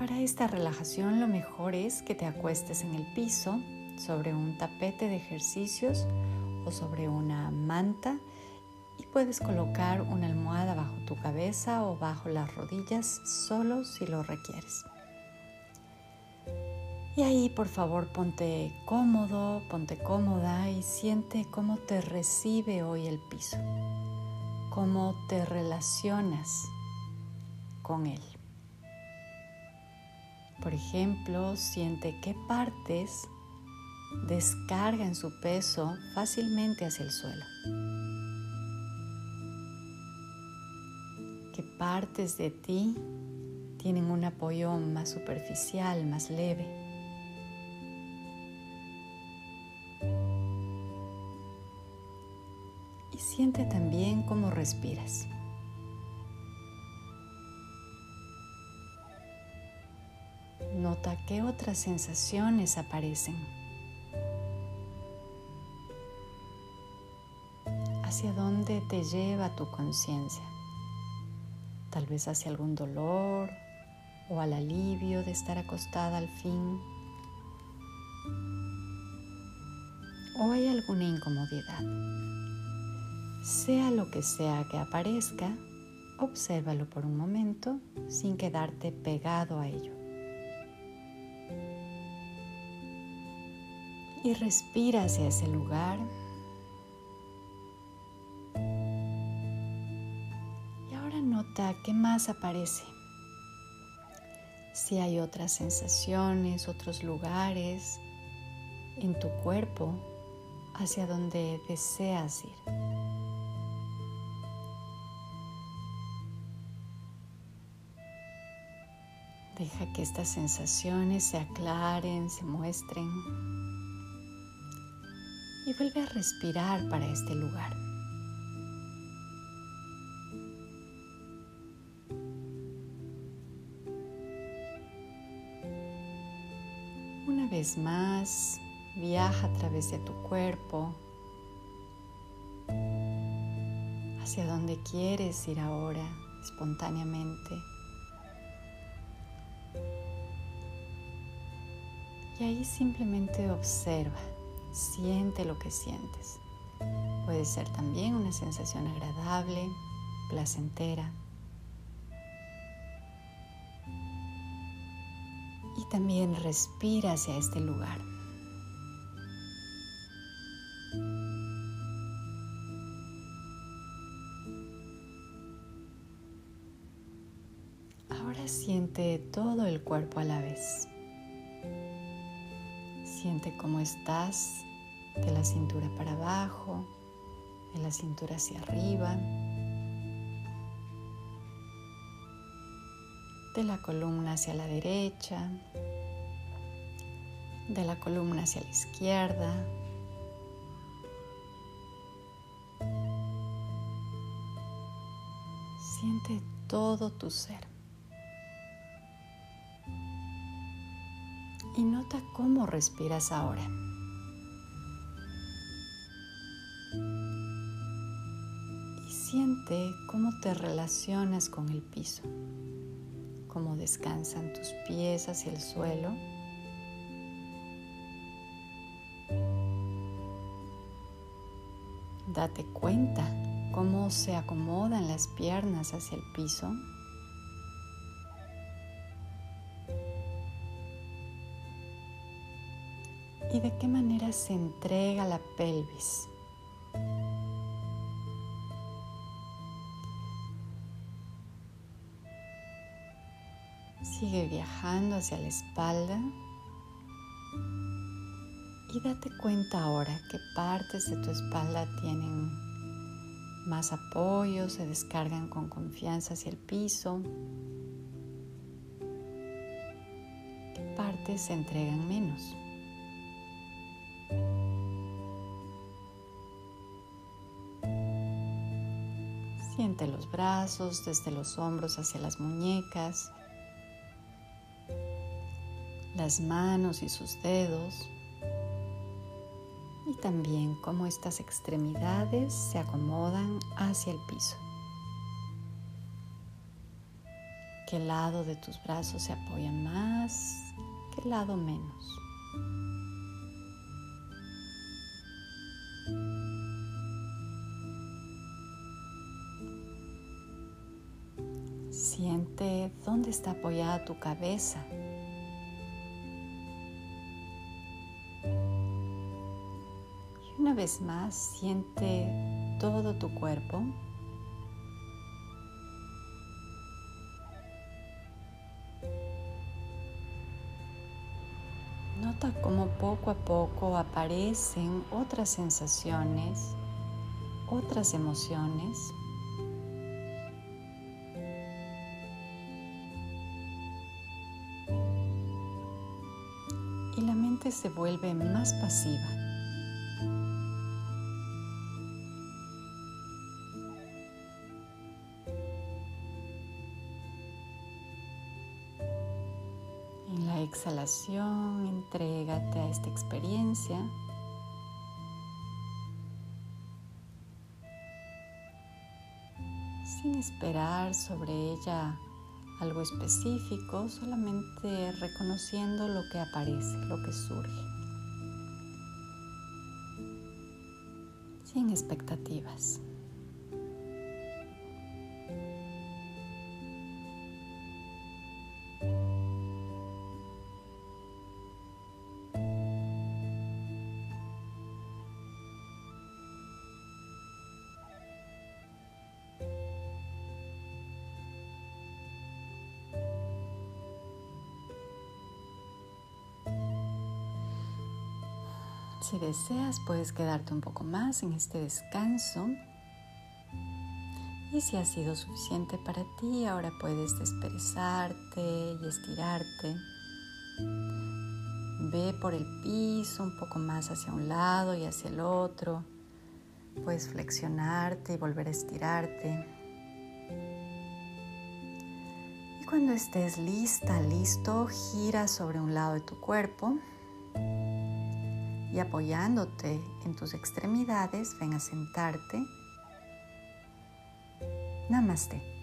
para esta relajación lo mejor es que te acuestes en el piso sobre un tapete de ejercicios o sobre una manta y puedes colocar una almohada bajo tu cabeza o bajo las rodillas solo si lo requieres. Y ahí por favor ponte cómodo, ponte cómoda y siente cómo te recibe hoy el piso, cómo te relacionas con él. Por ejemplo, siente qué partes descargan su peso fácilmente hacia el suelo. ¿Qué partes de ti tienen un apoyo más superficial, más leve? Y siente también cómo respiras. Nota qué otras sensaciones aparecen. ¿Hacia dónde te lleva tu conciencia? Tal vez hacia algún dolor o al alivio de estar acostada al fin. ¿O hay alguna incomodidad? Sea lo que sea que aparezca, obsérvalo por un momento sin quedarte pegado a ello. Y respira hacia ese lugar. Y ahora nota qué más aparece. Si hay otras sensaciones, otros lugares en tu cuerpo hacia donde deseas ir. Deja que estas sensaciones se aclaren, se muestren y vuelve a respirar para este lugar. Una vez más, viaja a través de tu cuerpo hacia donde quieres ir ahora espontáneamente. Y ahí simplemente observa. Siente lo que sientes. Puede ser también una sensación agradable, placentera. Y también respira hacia este lugar. Ahora siente todo el cuerpo a la vez. Siente cómo estás de la cintura para abajo, de la cintura hacia arriba, de la columna hacia la derecha, de la columna hacia la izquierda. Siente todo tu ser. Y nota cómo respiras ahora. Y siente cómo te relacionas con el piso, cómo descansan tus pies hacia el suelo. Date cuenta cómo se acomodan las piernas hacia el piso. Y de qué manera se entrega la pelvis. Sigue viajando hacia la espalda y date cuenta ahora qué partes de tu espalda tienen más apoyo, se descargan con confianza hacia el piso, qué partes se entregan menos. Siente los brazos desde los hombros hacia las muñecas, las manos y sus dedos y también cómo estas extremidades se acomodan hacia el piso. qué lado de tus brazos se apoya más, qué lado menos. Siente dónde está apoyada tu cabeza. Y una vez más, siente todo tu cuerpo. Nota cómo poco a poco aparecen otras sensaciones, otras emociones. Se vuelve más pasiva. exhalación, entrégate a esta experiencia. Sin esperar sobre ella algo específico, solamente reconociendo lo que aparece, lo que surge. Sin expectativas. Si deseas, puedes quedarte un poco más en este descanso. Y si ha sido suficiente para ti, ahora puedes desperezarte y estirarte. Ve por el piso un poco más hacia un lado y hacia el otro. Puedes flexionarte y volver a estirarte. Y cuando estés lista, listo, gira sobre un lado de tu cuerpo y apoyándote en tus extremidades, ven a sentarte. Namaste.